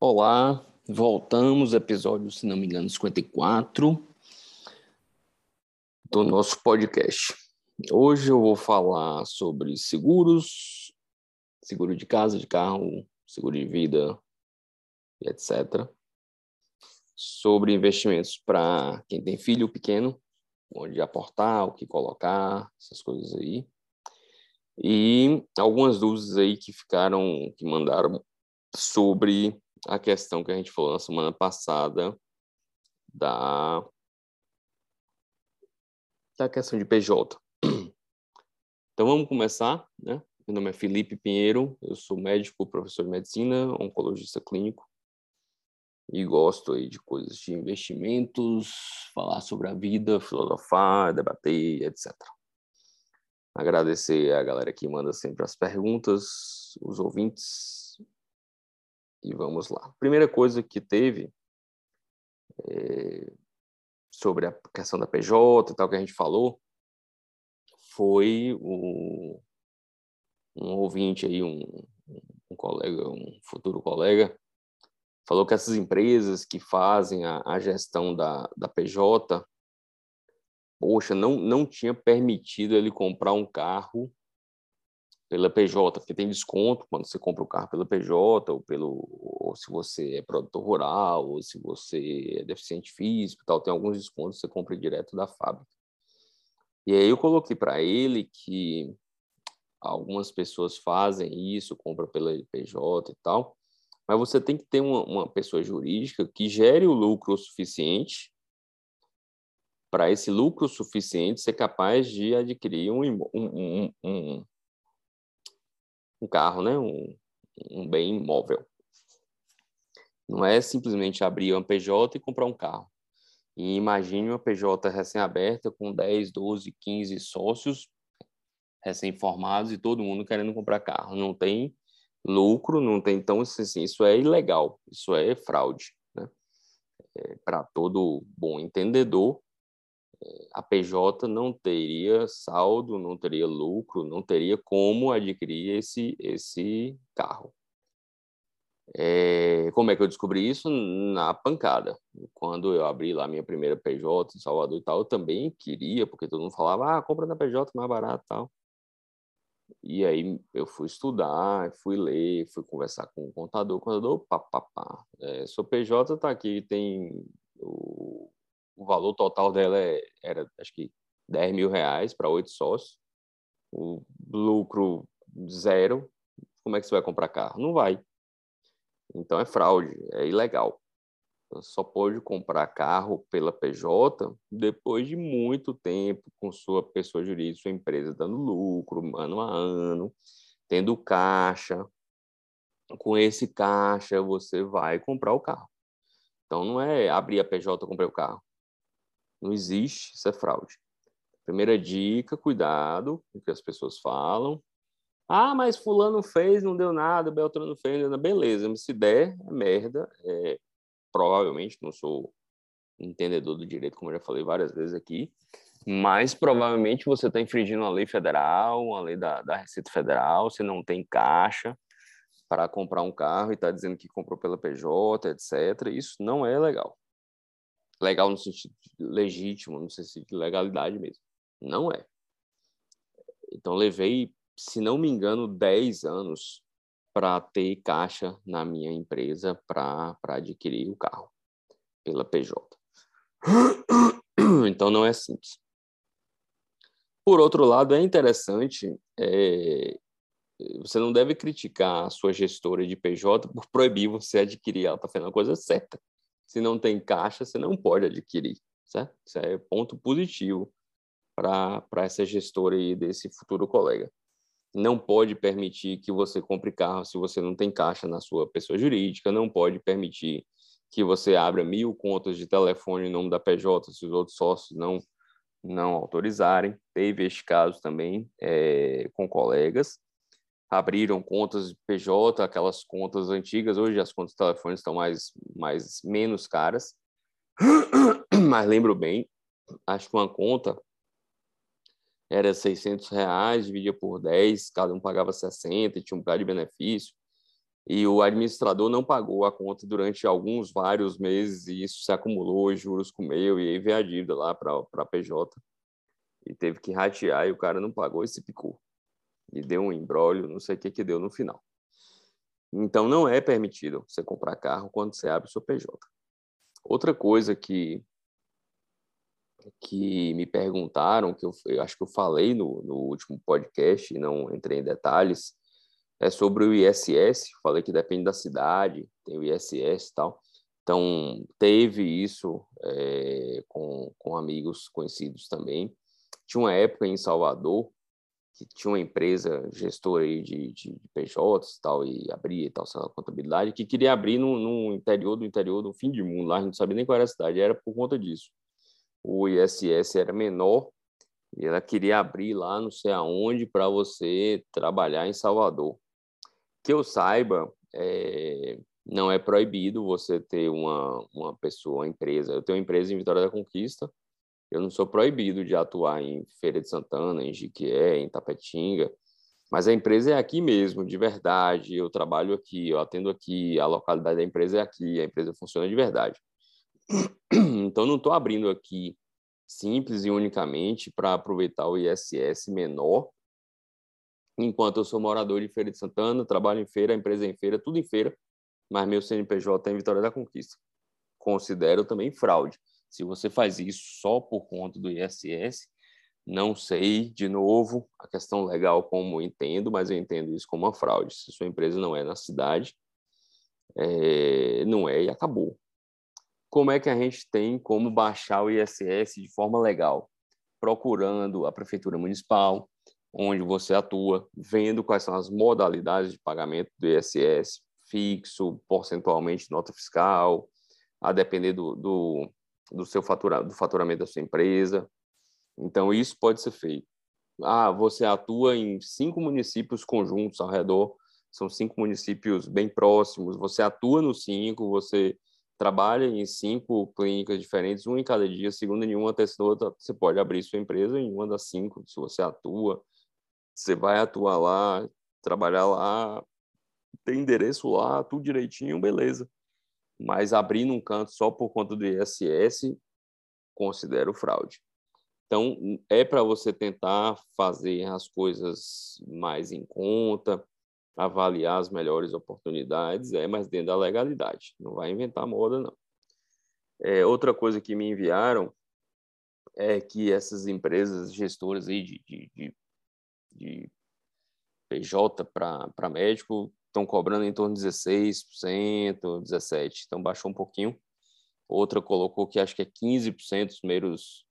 Olá, voltamos, episódio, se não me engano, 54 do nosso podcast. Hoje eu vou falar sobre seguros, seguro de casa, de carro, seguro de vida, etc. Sobre investimentos para quem tem filho pequeno, onde aportar, o que colocar, essas coisas aí. E algumas dúvidas aí que ficaram, que mandaram sobre a questão que a gente falou na semana passada da, da questão de PJ. Então vamos começar, né? Meu nome é Felipe Pinheiro, eu sou médico, professor de medicina, oncologista clínico e gosto aí de coisas de investimentos, falar sobre a vida, filosofar, debater, etc. Agradecer a galera que manda sempre as perguntas, os ouvintes, e vamos lá. Primeira coisa que teve é, sobre a questão da PJ e tal que a gente falou foi o, um ouvinte aí, um, um colega, um futuro colega, falou que essas empresas que fazem a, a gestão da, da PJ, poxa, não, não tinha permitido ele comprar um carro pela PJ, porque tem desconto quando você compra o carro pela PJ, ou, pelo, ou se você é produtor rural, ou se você é deficiente físico tal, tem alguns descontos, você compra direto da fábrica. E aí eu coloquei para ele que algumas pessoas fazem isso, compra pela PJ e tal, mas você tem que ter uma, uma pessoa jurídica que gere o lucro suficiente para esse lucro suficiente ser capaz de adquirir um, um, um, um carro, né? um bem imóvel. Não é simplesmente abrir uma PJ e comprar um carro. E imagine uma PJ recém-aberta com 10, 12, 15 sócios recém-formados e todo mundo querendo comprar carro. Não tem lucro, não tem. Então, assim, isso é ilegal, isso é fraude. Né? É, Para todo bom entendedor, a PJ não teria saldo, não teria lucro, não teria como adquirir esse, esse carro. É, como é que eu descobri isso? Na pancada. Quando eu abri lá minha primeira PJ em Salvador e tal, eu também queria, porque todo mundo falava, ah, compra na PJ mais barato e tal. E aí eu fui estudar, fui ler, fui conversar com o contador, o contador, pá, pá. É, PJ tá aqui, tem o o valor total dela é, era, acho que, 10 mil reais para oito sócios. O lucro zero. Como é que você vai comprar carro? Não vai. Então é fraude, é ilegal. Só pode comprar carro pela PJ depois de muito tempo com sua pessoa jurídica, sua empresa dando lucro ano a ano, tendo caixa. Com esse caixa você vai comprar o carro. Então não é abrir a PJ e comprar o carro. Não existe, isso é fraude. Primeira dica, cuidado com o que as pessoas falam. Ah, mas fulano fez, não deu nada, Beltrano fez, não deu nada. Beleza, se der, é merda. É, provavelmente, não sou entendedor do direito, como já falei várias vezes aqui, mas provavelmente você está infringindo a lei federal, a lei da, da Receita Federal, você não tem caixa para comprar um carro e está dizendo que comprou pela PJ, etc. Isso não é legal legal no sentido legítimo, no sentido de legalidade mesmo. Não é. Então, levei, se não me engano, 10 anos para ter caixa na minha empresa para adquirir o carro pela PJ. Então, não é simples. Por outro lado, é interessante, é, você não deve criticar a sua gestora de PJ por proibir você adquirir, ela está fazendo a coisa certa se não tem caixa, você não pode adquirir, certo? Isso é ponto positivo para essa gestora aí desse futuro colega. Não pode permitir que você compre carro se você não tem caixa na sua pessoa jurídica, não pode permitir que você abra mil contas de telefone em nome da PJ se os outros sócios não não autorizarem. Teve este caso também é, com colegas. abriram contas de PJ, aquelas contas antigas. Hoje as contas de telefone estão mais, mais menos caras, mas lembro bem, acho que uma conta era 600 reais, dividia por 10, cada um pagava 60, tinha um bocado de benefício. E o administrador não pagou a conta durante alguns, vários meses, e isso se acumulou, juros comeu, e aí veio a dívida lá para a PJ. E teve que ratear, e o cara não pagou e se picou. E deu um embrólio, não sei o que que deu no final. Então, não é permitido você comprar carro quando você abre o seu PJ. Outra coisa que que me perguntaram, que eu, eu acho que eu falei no, no, último podcast não entrei em detalhes, é sobre o ISS. Falei que depende da cidade, tem o ISS e tal. Então, teve isso é, com, com amigos conhecidos também. Tinha uma época em Salvador que tinha uma empresa gestora aí de, de, de PJs e tal, e abria e tal, essa contabilidade, que queria abrir no, no interior do interior, do fim de mundo, lá a gente não sabia nem qual era a cidade, era por conta disso o ISS era menor e ela queria abrir lá não sei aonde para você trabalhar em Salvador. Que eu saiba, é, não é proibido você ter uma, uma pessoa, uma empresa. Eu tenho uma empresa em Vitória da Conquista, eu não sou proibido de atuar em Feira de Santana, em Jiquié, em Tapetinga, mas a empresa é aqui mesmo, de verdade. Eu trabalho aqui, eu atendo aqui, a localidade da empresa é aqui, a empresa funciona de verdade. Então, não estou abrindo aqui simples e unicamente para aproveitar o ISS menor, enquanto eu sou morador de Feira de Santana, trabalho em feira, empresa em feira, tudo em feira, mas meu CNPJ é em Vitória da Conquista. Considero também fraude. Se você faz isso só por conta do ISS, não sei, de novo, a questão legal como entendo, mas eu entendo isso como uma fraude. Se sua empresa não é na cidade, é, não é e acabou como é que a gente tem como baixar o ISS de forma legal? Procurando a prefeitura municipal, onde você atua, vendo quais são as modalidades de pagamento do ISS, fixo, porcentualmente nota fiscal, a depender do, do, do seu fatura, do faturamento da sua empresa. Então, isso pode ser feito. Ah, você atua em cinco municípios conjuntos ao redor, são cinco municípios bem próximos, você atua nos cinco, você trabalha em cinco clínicas diferentes, uma em cada dia, segunda em uma, terceira outra, você pode abrir sua empresa em uma das cinco, se você atua, você vai atuar lá, trabalhar lá, tem endereço lá, tudo direitinho, beleza. Mas abrir num canto só por conta do ISS, considero fraude. Então, é para você tentar fazer as coisas mais em conta, avaliar as melhores oportunidades, é, mas dentro da legalidade. Não vai inventar moda, não. É, outra coisa que me enviaram é que essas empresas gestoras aí de, de, de, de PJ para médico estão cobrando em torno de 16%, 17%, então baixou um pouquinho. Outra colocou que acho que é 15% nos primeiros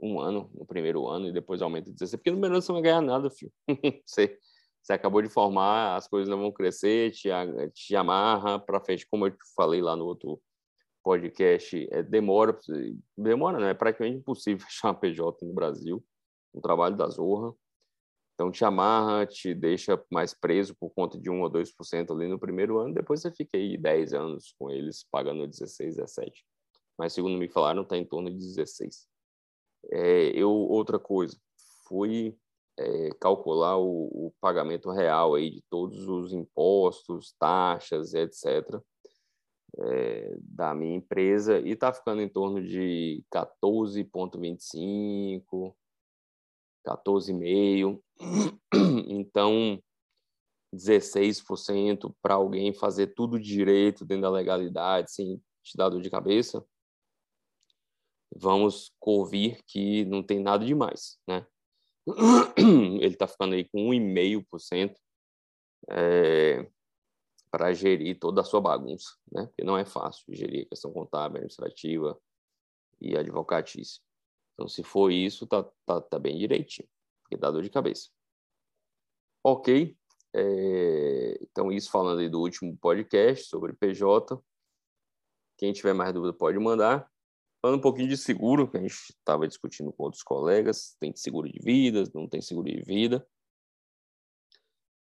um ano, no primeiro ano, e depois aumenta 16%, porque no primeiro ano você não vai ganhar nada, filho. você acabou de formar, as coisas não vão crescer, te, te amarra para frente, como eu falei lá no outro podcast, é, demora, demora, não, é praticamente impossível fechar uma PJ no Brasil, um trabalho da Zorra, então te amarra, te deixa mais preso por conta de 1 ou 2% ali no primeiro ano, depois você fica aí 10 anos com eles pagando 16, 17. Mas segundo me falaram, está em torno de 16. É, eu, outra coisa, fui é, calcular o, o, pagamento real aí de todos os impostos, taxas, etc., é, da minha empresa e está ficando em torno de 14,25, 14,5%. Então, 16% para alguém fazer tudo direito dentro da legalidade, sem te dar dor de cabeça, vamos convir que não tem nada demais, né? ele está ficando aí com 1,5% é, para gerir toda a sua bagunça, né? Porque não é fácil gerir a questão contábil, administrativa e advocatícia. Então, se for isso, tá, tá, tá bem direitinho, porque dá dor de cabeça. Ok, é, então isso falando aí do último podcast sobre PJ. Quem tiver mais dúvida pode mandar. Falando um pouquinho de seguro, que a gente estava discutindo com outros colegas, tem seguro de vida, não tem seguro de vida.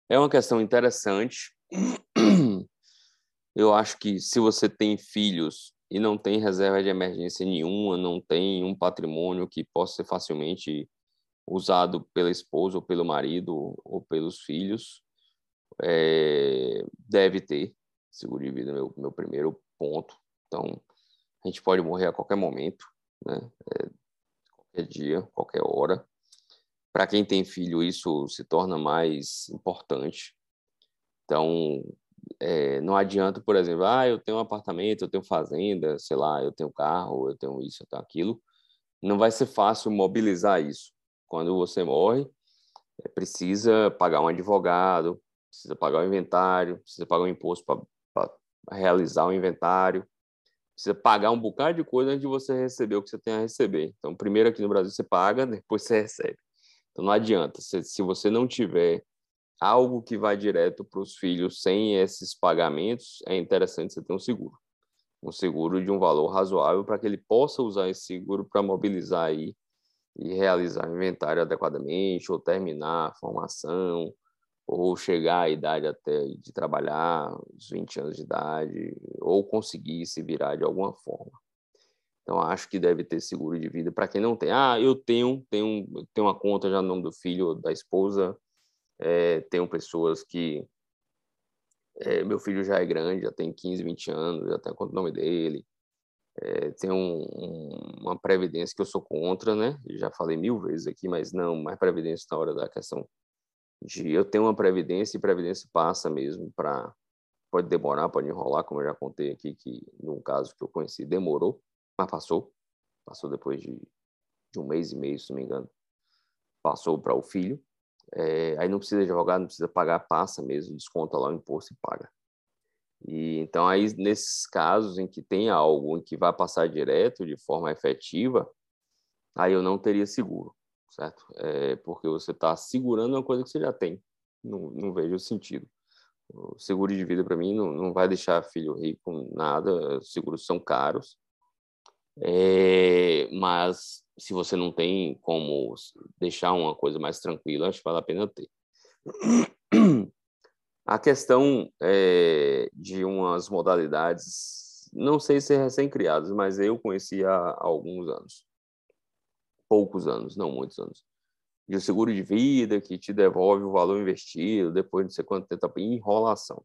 É uma questão interessante. Eu acho que se você tem filhos e não tem reserva de emergência nenhuma, não tem um patrimônio que possa ser facilmente usado pela esposa ou pelo marido ou pelos filhos, é, deve ter seguro de vida, meu, meu primeiro ponto. Então, a gente pode morrer a qualquer momento, né? É, qualquer dia, qualquer hora. Para quem tem filho, isso se torna mais importante. Então, é, não adianta, por exemplo, ah, eu tenho um apartamento, eu tenho fazenda, sei lá, eu tenho carro, eu tenho isso, eu tenho aquilo. Não vai ser fácil mobilizar isso. Quando você morre, é, precisa pagar um advogado, precisa pagar o inventário, precisa pagar o imposto para realizar o inventário, precisa pagar um bocado de coisa antes de você receber o que você tem a receber. Então, primeiro aqui no Brasil você paga, depois você recebe. Então, não adianta. Se, se você não tiver algo que vai direto para os filhos sem esses pagamentos, é interessante você ter um seguro. Um seguro de um valor razoável para que ele possa usar esse seguro para mobilizar aí e realizar o inventário adequadamente, ou terminar a formação, ou chegar à idade até de trabalhar, os 20 anos de idade, ou conseguir se virar de alguma forma. Então, acho que deve ter seguro de vida para quem não tem. Ah, eu tenho, tenho, tenho uma conta já no nome do filho, da esposa, é, tenho pessoas que. É, meu filho já é grande, já tem 15, 20 anos, já tem conta o nome dele. É, tem um, um, uma previdência que eu sou contra, né? Já falei mil vezes aqui, mas não, mais previdência na hora da questão de eu tenho uma previdência e previdência passa mesmo para pode demorar, pode enrolar, como eu já contei aqui que num caso que eu conheci demorou, mas passou, passou depois de, de um mês e meio, se não me engano, passou para o filho. É, aí não precisa de advogado, não precisa pagar, passa mesmo, desconta lá o imposto e paga. E então aí nesses casos em que tem algo em que vai passar direto de forma efetiva, aí eu não teria seguro certo? É porque você está segurando uma coisa que você já tem. Não, não vejo sentido. O seguro de vida, para mim, não, não vai deixar filho rico nada. Os seguros são caros. É, mas se você não tem como deixar uma coisa mais tranquila, acho que vale a pena ter. A questão é, de umas modalidades, não sei se é recém-criadas, mas eu conheci há, há alguns anos poucos anos, não muitos anos, de seguro de vida que te devolve o valor investido depois de não sei quanto tempo, enrolação.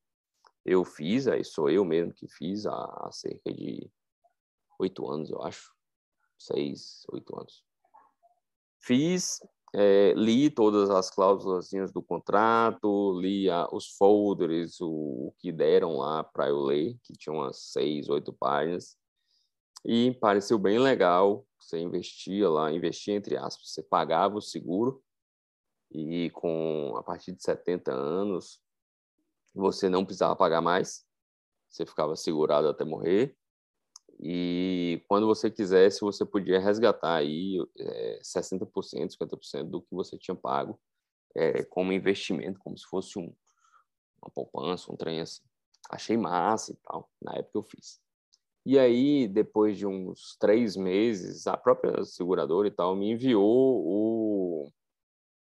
Eu fiz, aí sou eu mesmo que fiz há cerca de oito anos, eu acho, seis, oito anos. Fiz, é, li todas as cláusulas do contrato, li a, os folders, o, o, que deram lá para eu ler, que tinha umas seis, oito páginas, e pareceu bem legal. Você investia lá, investia entre aspas, você pagava o seguro e com a partir de 70 anos você não precisava pagar mais, você ficava segurado até morrer. E quando você quisesse, você podia resgatar aí é, 60%, 50% do que você tinha pago é, como investimento, como se fosse um, uma poupança, um trem assim. Achei massa e tal, na época eu fiz. E aí, depois de uns três meses, a própria seguradora e tal me enviou o,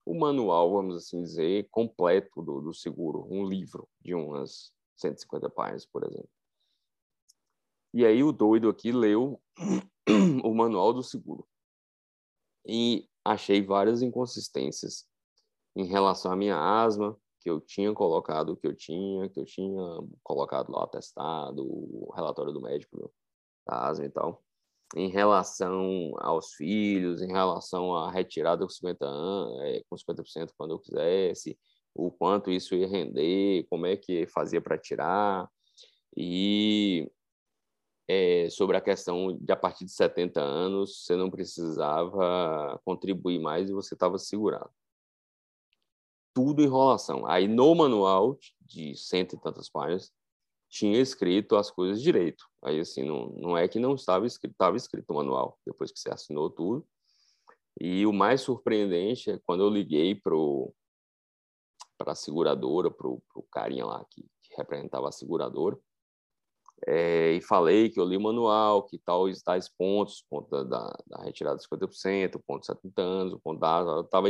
o manual, vamos assim dizer, completo do, do seguro, um livro de umas 150 páginas, por exemplo. E aí o doido aqui leu o manual do seguro e achei várias inconsistências em relação à minha asma, que eu tinha colocado o que eu tinha, que eu tinha colocado lá atestado, o relatório do médico da asma e tal, em relação aos filhos, em relação à retirada com 50 anos, é, com 50% quando eu quisesse, o quanto isso ia render, como é que fazia para tirar, e é, sobre a questão de a partir de 70 anos você não precisava contribuir mais e você estava segurado tudo enrolação. Aí no manual de cento e tantas páginas tinha escrito as coisas direito. Aí assim não, não é que não estava escrito, estava escrito no manual depois que você assinou tudo. E o mais surpreendente é quando eu liguei pro para a seguradora, pro, pro carinha lá que, que representava a seguradora, é, e falei que eu li o manual, que tal tais pontos, ponto da, da, da retirada de 50%, o ponto de 70 anos, o ponto da estava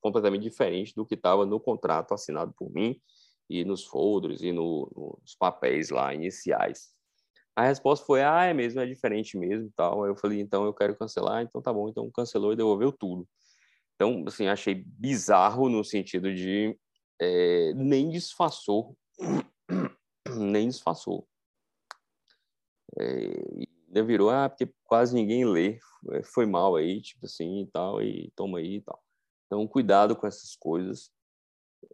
completamente diferente do que estava no contrato assinado por mim e nos folders e no, nos papéis lá iniciais. A resposta foi, ah, é mesmo, é diferente mesmo tal. Aí eu falei, então eu quero cancelar, então tá bom, então cancelou e devolveu tudo. Então, assim, achei bizarro no sentido de é, nem disfarçou, nem disfarçou. É, ainda virou, ah, porque quase ninguém lê, é, foi mal aí, tipo assim, e tal, e toma aí e tal. Então, cuidado com essas coisas,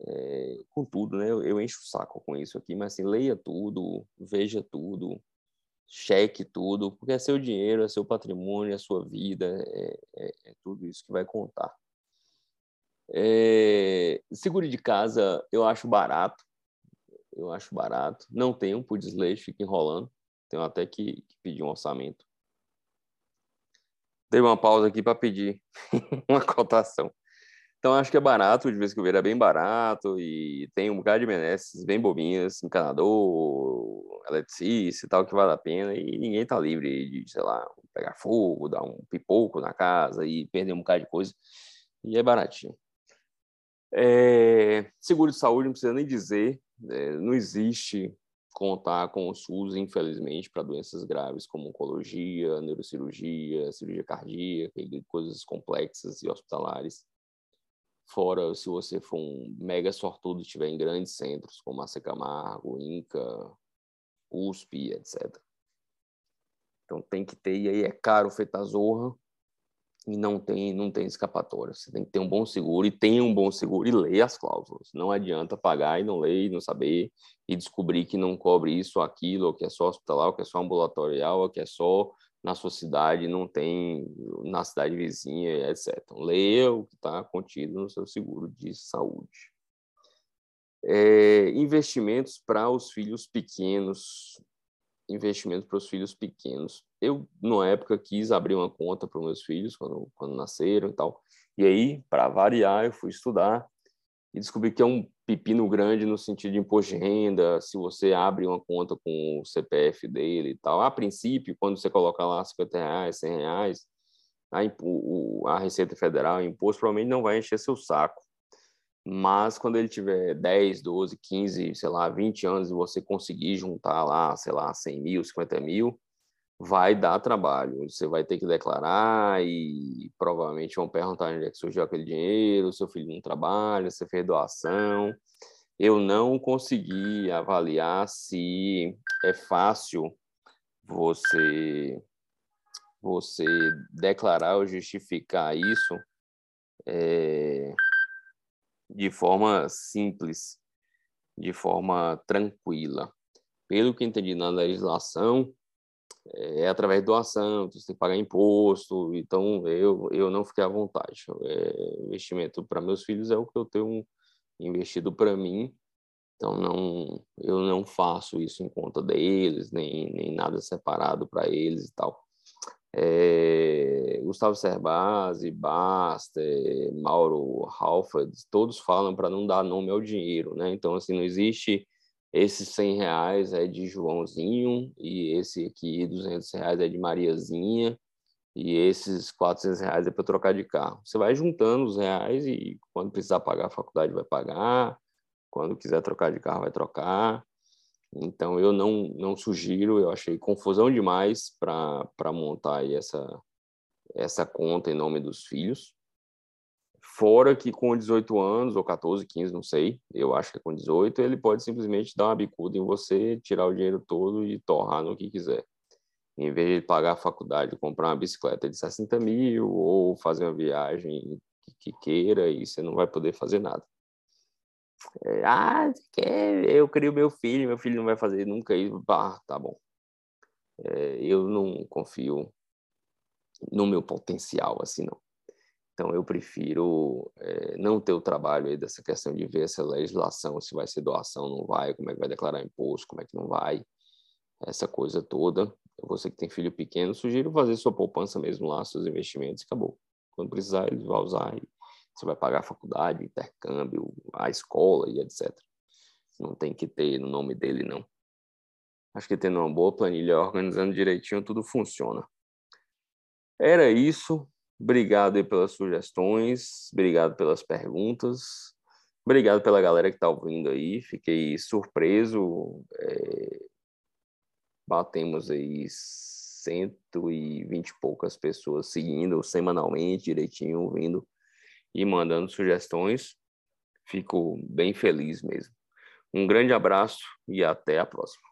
é, com tudo, né? Eu, eu, encho o saco com isso aqui, mas assim, leia tudo, veja tudo, cheque tudo, porque é seu dinheiro, é seu patrimônio, é sua vida, é, é, é tudo isso que vai contar. É, seguro de casa eu acho barato, eu acho barato. Não tenho por desleixo, fica enrolando. Tenho até que, que pedir um orçamento. Dei uma pausa aqui para pedir uma cotação. Então acho que é barato, de vez que eu ver é bem barato e tem um bocado de benesses bem bobinhas, encanador, eletricista e tal, que vale a pena e ninguém tá livre de, sei lá, pegar fogo, dar um pipoco na casa e perder um bocado de coisa. E é baratinho. É, seguro de saúde, não precisa nem dizer, é, não existe contar com o SUS, infelizmente, para doenças graves como oncologia, neurocirurgia, cirurgia cardíaca e coisas complexas e hospitalares. Fora se você for um mega sortudo e estiver em grandes centros como a Camargo, Inca, USP, etc. Então tem que ter, e aí é caro feita a zorra, e não tem, não tem escapatória. Você tem que ter um bom seguro, e tenha um bom seguro, e leia as cláusulas. Não adianta pagar e não ler, e não saber, e descobrir que não cobre isso ou aquilo, ou que é só hospitalar, ou que é só ambulatorial, ou que é só na sua cidade, não tem na cidade vizinha, etc. Então, leia o que está contido no seu seguro de saúde. É, investimentos para os filhos pequenos. Investimentos para os filhos pequenos. Eu, na época, quis abrir uma conta para meus filhos, quando, quando nasceram e tal. E aí, para variar, eu fui estudar e descobri que é um pepino grande no sentido de imposto de renda, se você abre uma conta com o CPF dele e tal. A princípio, quando você coloca lá 50 reais, 100 reais, a, o, a Receita Federal, o imposto, provavelmente não vai encher seu saco. Mas quando ele tiver 10, 12, 15, sei lá, 20 anos e você conseguir juntar lá, sei lá, 100 mil, 50 mil, vai dar trabalho. Você vai ter que declarar e provavelmente vão perguntar onde é que surgiu aquele dinheiro, seu filho não trabalha, você fez doação. Eu não consegui avaliar se é fácil você você declarar ou justificar isso é, de forma simples, de forma tranquila. Pelo que entendi na legislação, é, através de doação, você tem que pagar imposto, então eu, eu não fiquei à vontade. É, investimento para meus filhos é o que eu tenho investido para mim, então não eu não faço isso em conta deles, nem, nem nada separado para eles e tal. É, Gustavo Cerbasi, Baster, Mauro Halford, todos falam para não dar nome ao dinheiro, né? Então, assim, não existe esses 100 reais é de Joãozinho e esse aqui, 200 reais, é de Mariazinha e esses 400 reais é para trocar de carro. Você vai juntando os reais e quando precisar pagar a faculdade vai pagar, quando quiser trocar de carro vai trocar. Então eu não não sugiro, eu achei confusão demais para montar essa essa conta em nome dos filhos. Fora que com 18 anos, ou 14, 15, não sei, eu acho que é com 18, ele pode simplesmente dar uma bicuda em você, tirar o dinheiro todo e torrar no que quiser. Em vez de pagar a faculdade, comprar uma bicicleta de 60 mil ou fazer uma viagem que queira e você não vai poder fazer nada. É, ah, quer? eu crio meu filho, meu filho não vai fazer nunca isso. Ah, tá bom. É, eu não confio no meu potencial assim, não. Então, eu prefiro é, não ter o trabalho aí dessa questão de ver essa legislação, se vai ser doação, não vai, como é que vai declarar imposto, como é que não vai, essa coisa toda. Você que tem filho pequeno, sugiro fazer sua poupança mesmo lá, seus investimentos, acabou. Quando precisar, ele vai usar você vai pagar a faculdade, intercâmbio, a escola e etc. Não tem que ter no nome dele, não. Acho que tendo uma boa planilha, organizando direitinho, tudo funciona. Era isso. Obrigado aí pelas sugestões, obrigado pelas perguntas, obrigado pela galera que está ouvindo aí. Fiquei surpreso. É... Batemos aí 120 e poucas pessoas seguindo semanalmente, direitinho, ouvindo e mandando sugestões. Fico bem feliz mesmo. Um grande abraço e até a próxima.